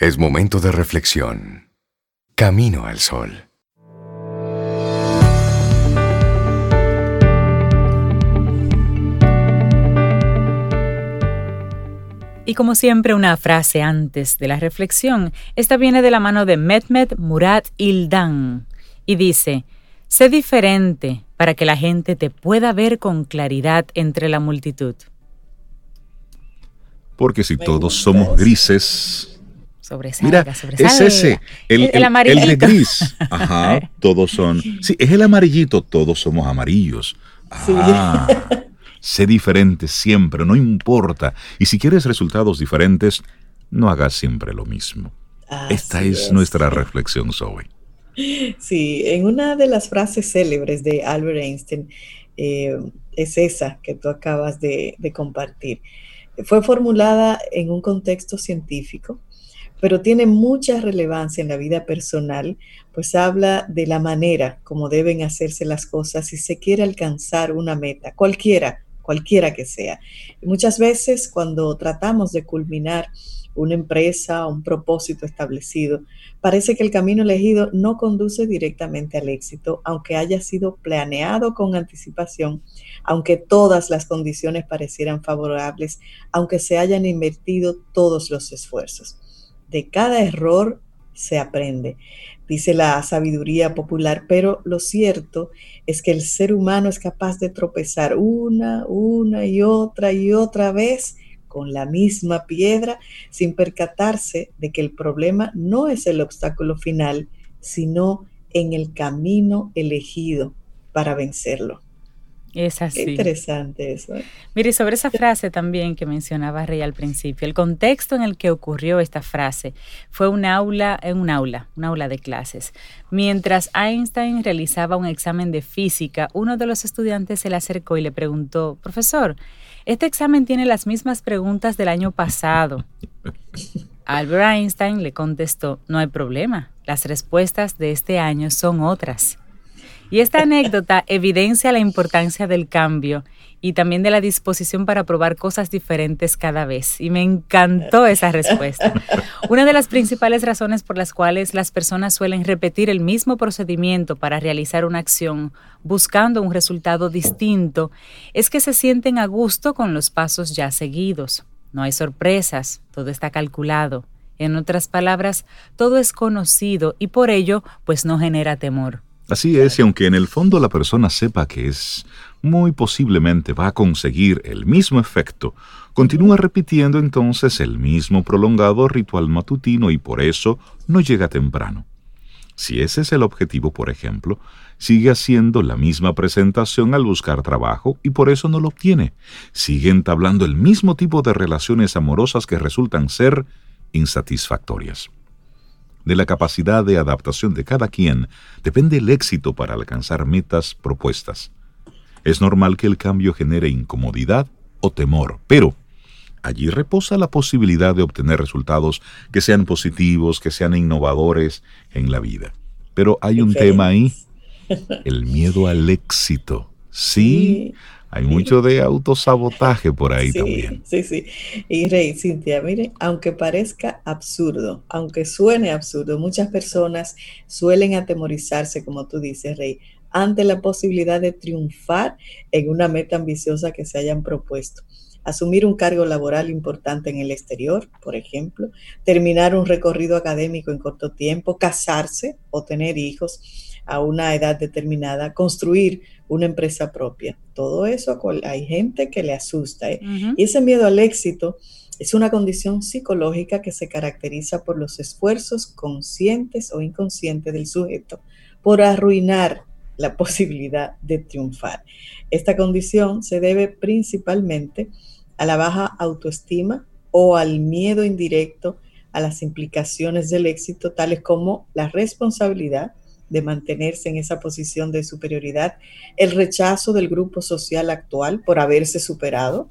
Es momento de reflexión. Camino al sol. Y como siempre, una frase antes de la reflexión. Esta viene de la mano de Mehmet Murat Ildan y dice, sé diferente para que la gente te pueda ver con claridad entre la multitud. Porque si todos somos grises, Sobresalga, Mira, es ese, el, El- el el- amarillito. el de gris. Ajá, todos son. Sí, es el amarillito, todos somos amarillos. Ah, sé diferente siempre, no importa. Y si quieres resultados diferentes, no hagas siempre lo mismo. Esta es, nuestra reflexión, Zoe. Sí, en una de las frases célebres de Albert Einstein eh, es esa que tú acabas de, de compartir. Fue formulada en un contexto científico, pero tiene mucha relevancia en la vida personal, pues habla de la manera como deben hacerse las cosas si se quiere alcanzar una meta, cualquiera, cualquiera que sea. Y muchas veces cuando tratamos de culminar una empresa, un propósito establecido, parece que el camino elegido no conduce directamente al éxito, aunque haya sido planeado con anticipación, aunque todas las condiciones parecieran favorables, aunque se hayan invertido todos los esfuerzos. De cada error se aprende, dice la sabiduría popular, pero lo cierto es que el ser humano es capaz de tropezar una, una y otra y otra vez con la misma piedra sin percatarse de que el problema no es el obstáculo final, sino en el camino elegido para vencerlo. Es Qué así. interesante eso. ¿eh? Mire, sobre esa frase también que mencionaba Rey al principio, el contexto en el que ocurrió esta frase fue un aula, en un aula, un aula de clases. Mientras Einstein realizaba un examen de física, uno de los estudiantes se le acercó y le preguntó, profesor, este examen tiene las mismas preguntas del año pasado. Albert Einstein le contestó, no hay problema, las respuestas de este año son otras. Y esta anécdota evidencia la importancia del cambio y también de la disposición para probar cosas diferentes cada vez. Y me encantó esa respuesta. Una de las principales razones por las cuales las personas suelen repetir el mismo procedimiento para realizar una acción buscando un resultado distinto es que se sienten a gusto con los pasos ya seguidos. No hay sorpresas, todo está calculado. En otras palabras, todo es conocido y por ello, pues no genera temor. Así es, y aunque en el fondo la persona sepa que es, muy posiblemente va a conseguir el mismo efecto, continúa repitiendo entonces el mismo prolongado ritual matutino y por eso no llega temprano. Si ese es el objetivo, por ejemplo, sigue haciendo la misma presentación al buscar trabajo y por eso no lo obtiene. Sigue entablando el mismo tipo de relaciones amorosas que resultan ser insatisfactorias. De la capacidad de adaptación de cada quien depende el éxito para alcanzar metas propuestas. Es normal que el cambio genere incomodidad o temor, pero allí reposa la posibilidad de obtener resultados que sean positivos, que sean innovadores en la vida. Pero hay un tema ahí, el miedo al éxito. Sí, hay mucho de autosabotaje por ahí sí, también. Sí, sí. Y Rey, Cintia, mire, aunque parezca absurdo, aunque suene absurdo, muchas personas suelen atemorizarse, como tú dices, Rey, ante la posibilidad de triunfar en una meta ambiciosa que se hayan propuesto. Asumir un cargo laboral importante en el exterior, por ejemplo, terminar un recorrido académico en corto tiempo, casarse o tener hijos a una edad determinada, construir una empresa propia. Todo eso hay gente que le asusta. ¿eh? Uh -huh. Y ese miedo al éxito es una condición psicológica que se caracteriza por los esfuerzos conscientes o inconscientes del sujeto por arruinar la posibilidad de triunfar. Esta condición se debe principalmente a la baja autoestima o al miedo indirecto a las implicaciones del éxito, tales como la responsabilidad de mantenerse en esa posición de superioridad, el rechazo del grupo social actual por haberse superado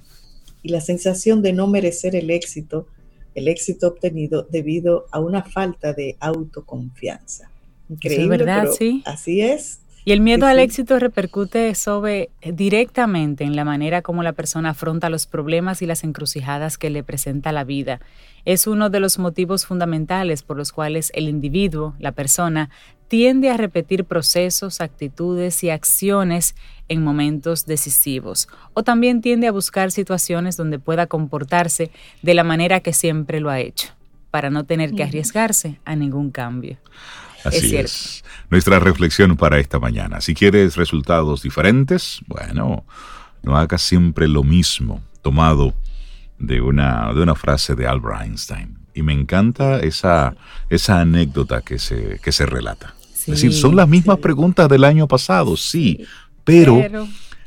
y la sensación de no merecer el éxito, el éxito obtenido debido a una falta de autoconfianza. Increíble, es verdad, pero sí. así es. Y el miedo al éxito repercute sobre eh, directamente en la manera como la persona afronta los problemas y las encrucijadas que le presenta la vida. Es uno de los motivos fundamentales por los cuales el individuo, la persona, tiende a repetir procesos, actitudes y acciones en momentos decisivos, o también tiende a buscar situaciones donde pueda comportarse de la manera que siempre lo ha hecho, para no tener que arriesgarse a ningún cambio. Así es, Nuestra reflexión para esta mañana. Si quieres resultados diferentes, bueno, no hagas siempre lo mismo, tomado de una, de una frase de Albert Einstein. Y me encanta esa, esa anécdota que se, que se relata. es decir, son las mismas preguntas del año pasado, sí, pero,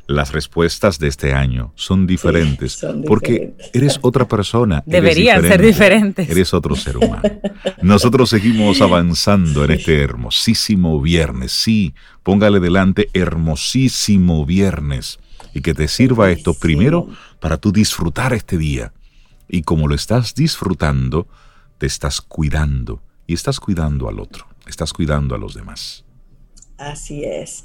las respuestas de este año son diferentes porque eres otra persona. Deberían ser diferentes. Eres otro ser humano. Nosotros seguimos avanzando en este hermosísimo viernes. Sí, póngale delante hermosísimo viernes y que te sirva esto primero para tú disfrutar este día. Y como lo estás disfrutando, te estás cuidando y estás cuidando al otro, estás cuidando a los demás. Así es.